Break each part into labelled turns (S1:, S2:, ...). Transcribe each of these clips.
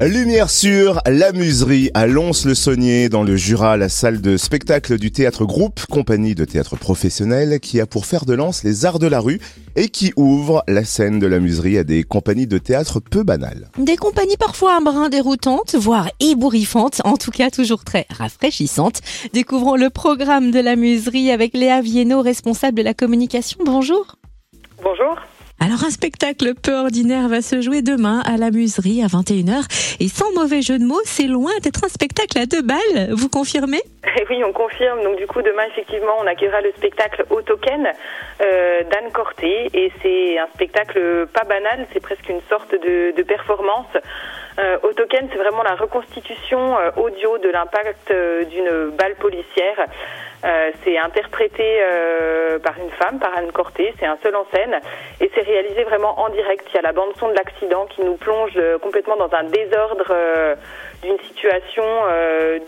S1: Lumière sur la muserie à Lons-le-Saunier dans le Jura, la salle de spectacle du théâtre groupe, compagnie de théâtre professionnel qui a pour faire de lance les arts de la rue et qui ouvre la scène de la muserie à des compagnies de théâtre peu banales.
S2: Des compagnies parfois un brin déroutantes, voire ébouriffantes, en tout cas toujours très rafraîchissantes. Découvrons le programme de la muserie avec Léa Viennot, responsable de la communication. Bonjour.
S3: Bonjour.
S2: Alors un spectacle peu ordinaire va se jouer demain à la Muserie à 21h et sans mauvais jeu de mots, c'est loin d'être un spectacle à deux balles, vous confirmez?
S3: Oui, on confirme. Donc du coup demain effectivement, on accueillera le spectacle Au Token euh, d'Anne Corté. Et c'est un spectacle pas banal, c'est presque une sorte de performance. Euh, Au Token, c'est vraiment la reconstitution euh, audio de l'impact euh, d'une balle policière. C'est interprété par une femme, par Anne Corté, c'est un seul en scène et c'est réalisé vraiment en direct. Il y a la bande son de l'accident qui nous plonge complètement dans un désordre d'une situation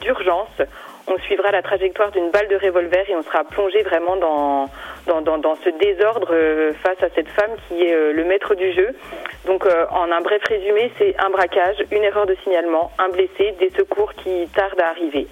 S3: d'urgence. On suivra la trajectoire d'une balle de revolver et on sera plongé vraiment dans, dans, dans, ce désordre euh, face à cette femme qui est euh, le maître du jeu. Donc euh, en un bref résumé, c'est un braquage, une erreur de signalement, un blessé, des secours qui tardent à arriver.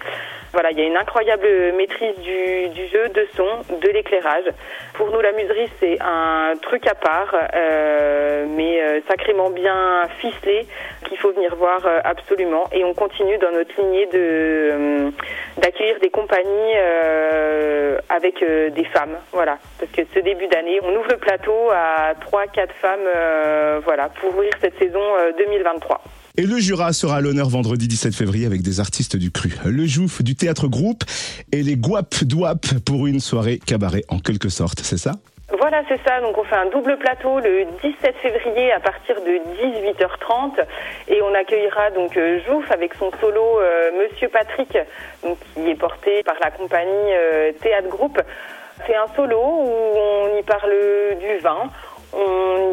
S3: Voilà, il y a une incroyable maîtrise du, du jeu, de son, de l'éclairage. Pour nous, la muserie, c'est un truc à part, euh, mais euh, sacrément bien ficelé, qu'il faut venir voir euh, absolument. Et on continue dans notre lignée de euh, d'accueillir des compagnies euh, avec euh, des femmes, voilà. Parce que ce début d'année, on ouvre le plateau à 3-4 femmes, voilà, pour ouvrir cette saison euh, 2023.
S1: Et le Jura sera à l'honneur vendredi 17 février avec des artistes du cru. Le Jouf du théâtre groupe et les Guap Douap pour une soirée cabaret en quelque sorte, c'est ça?
S3: Voilà, c'est ça. Donc, on fait un double plateau le 17 février à partir de 18h30 et on accueillera donc euh, Jouf avec son solo euh, Monsieur Patrick, qui est porté par la compagnie euh, Théâtre Groupe. C'est un solo où on y parle du vin.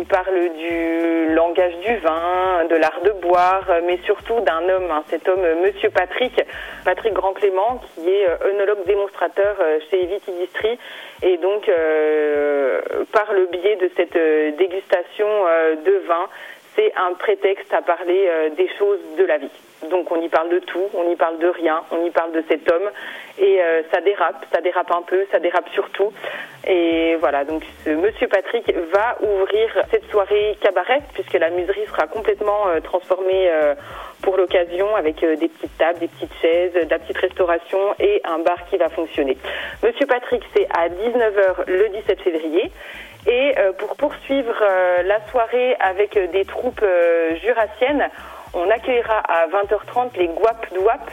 S3: Y parle du langage du vin, de l'art de boire, mais surtout d'un homme, hein, cet homme, euh, Monsieur Patrick, Patrick Grand Clément, qui est euh, œnologue démonstrateur euh, chez Evity Distri. Et donc, euh, par le biais de cette euh, dégustation euh, de vin, c'est un prétexte à parler euh, des choses de la vie. Donc on y parle de tout, on y parle de rien, on y parle de cet homme et euh, ça dérape, ça dérape un peu, ça dérape surtout. Et voilà, donc ce monsieur Patrick va ouvrir cette soirée cabaret puisque la muserie sera complètement euh, transformée euh, pour l'occasion avec des petites tables, des petites chaises, de la petite restauration et un bar qui va fonctionner. Monsieur Patrick, c'est à 19h le 17 février. Et pour poursuivre la soirée avec des troupes jurassiennes, on accueillera à 20h30 les Guap Douap.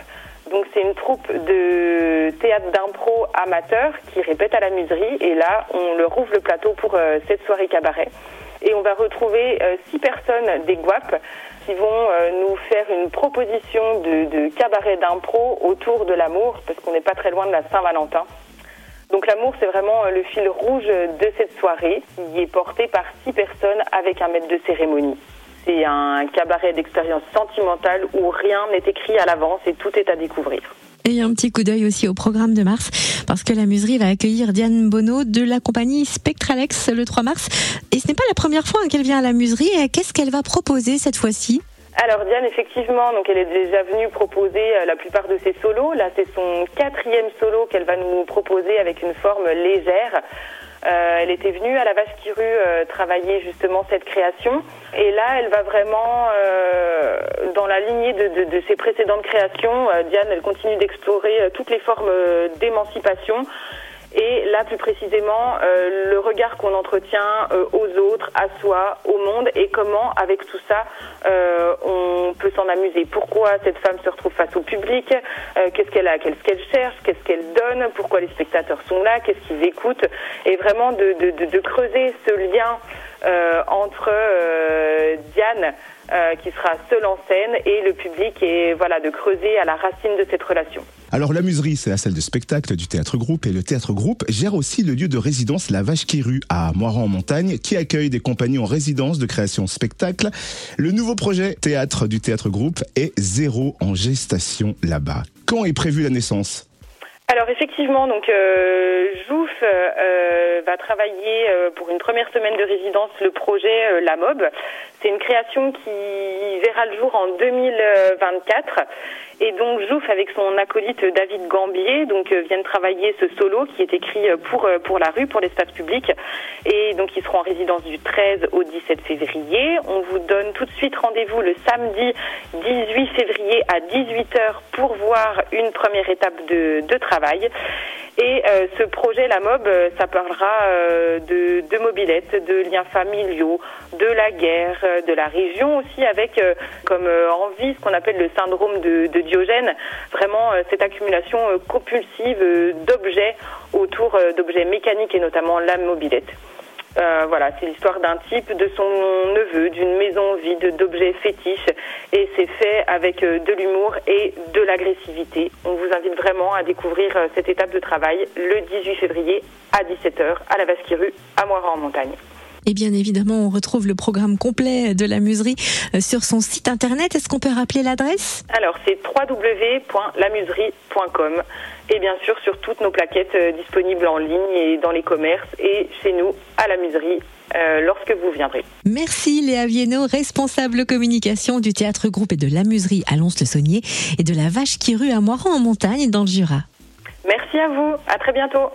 S3: Donc c'est une troupe de théâtre d'impro amateur qui répète à la muserie. Et là, on leur ouvre le plateau pour euh, cette soirée cabaret. Et on va retrouver euh, six personnes des Guap qui vont euh, nous faire une proposition de, de cabaret d'impro autour de l'amour, parce qu'on n'est pas très loin de la Saint-Valentin. Donc l'amour, c'est vraiment le fil rouge de cette soirée qui est porté par six personnes avec un maître de cérémonie. C'est un cabaret d'expérience sentimentale où rien n'est écrit à l'avance et tout est à découvrir.
S2: Et un petit coup d'œil aussi au programme de mars, parce que la muserie va accueillir Diane Bonneau de la compagnie Spectralex le 3 mars. Et ce n'est pas la première fois hein, qu'elle vient à la muserie. Qu'est-ce qu'elle va proposer cette fois-ci?
S3: Alors Diane, effectivement, donc elle est déjà venue proposer euh, la plupart de ses solos. Là, c'est son quatrième solo qu'elle va nous proposer avec une forme légère. Euh, elle était venue à la Vache euh, travailler justement cette création. Et là, elle va vraiment euh, dans la lignée de, de, ses précédentes créations. Diane, elle continue d'explorer toutes les formes d'émancipation. Et là, plus précisément, euh, le regard qu'on entretient euh, aux autres, à soi, au monde, et comment, avec tout ça, euh, on peut s'en amuser. Pourquoi cette femme se retrouve face au public euh, Qu'est-ce qu'elle a Qu'est-ce qu'elle cherche Qu'est-ce qu'elle donne Pourquoi les spectateurs sont là Qu'est-ce qu'ils écoutent Et vraiment de, de, de, de creuser ce lien euh, entre euh, Diane, euh, qui sera seule en scène, et le public, et voilà, de creuser à la racine de cette relation.
S1: Alors la muserie, c'est la salle de spectacle du théâtre groupe et le théâtre groupe gère aussi le lieu de résidence La Vache qui rue à Moiran en montagne qui accueille des compagnies en résidence de création spectacle. Le nouveau projet théâtre du théâtre groupe est zéro en gestation là-bas. Quand est prévue la naissance?
S3: Alors effectivement, donc euh, Jouf euh, va travailler euh, pour une première semaine de résidence le projet euh, La Mob. C'est une création qui verra le jour en 2024 et donc Jouf avec son acolyte David Gambier donc viennent travailler ce solo qui est écrit pour pour la rue, pour l'espace public et donc ils seront en résidence du 13 au 17 février. On vous donne tout de suite rendez-vous le samedi 18 février à 18h pour voir une première étape de, travail et euh, ce projet, la MOB, euh, ça parlera euh, de, de mobilettes, de liens familiaux, de la guerre, de la région aussi, avec comme envie ce qu'on appelle le syndrome de, de Diogène, vraiment cette accumulation compulsive d'objets autour d'objets mécaniques et notamment la mobilette. Euh, voilà, c'est l'histoire d'un type, de son neveu, d'une maison vide, d'objets fétiches. Et c'est fait avec euh, de l'humour et de l'agressivité. On vous invite vraiment à découvrir euh, cette étape de travail le 18 février à 17h à la Vasquille à Moira en montagne.
S2: Et bien évidemment, on retrouve le programme complet de la muserie sur son site internet. Est-ce qu'on peut rappeler l'adresse?
S3: Alors, c'est www.lamuserie.com et bien sûr sur toutes nos plaquettes euh, disponibles en ligne et dans les commerces et chez nous à la muserie euh, lorsque vous viendrez.
S2: Merci Léa Viennot, responsable communication du théâtre groupe et de la muserie à Lons-le-Saunier et de la Vache qui rue à Moiran en montagne dans le Jura.
S3: Merci à vous, à très bientôt.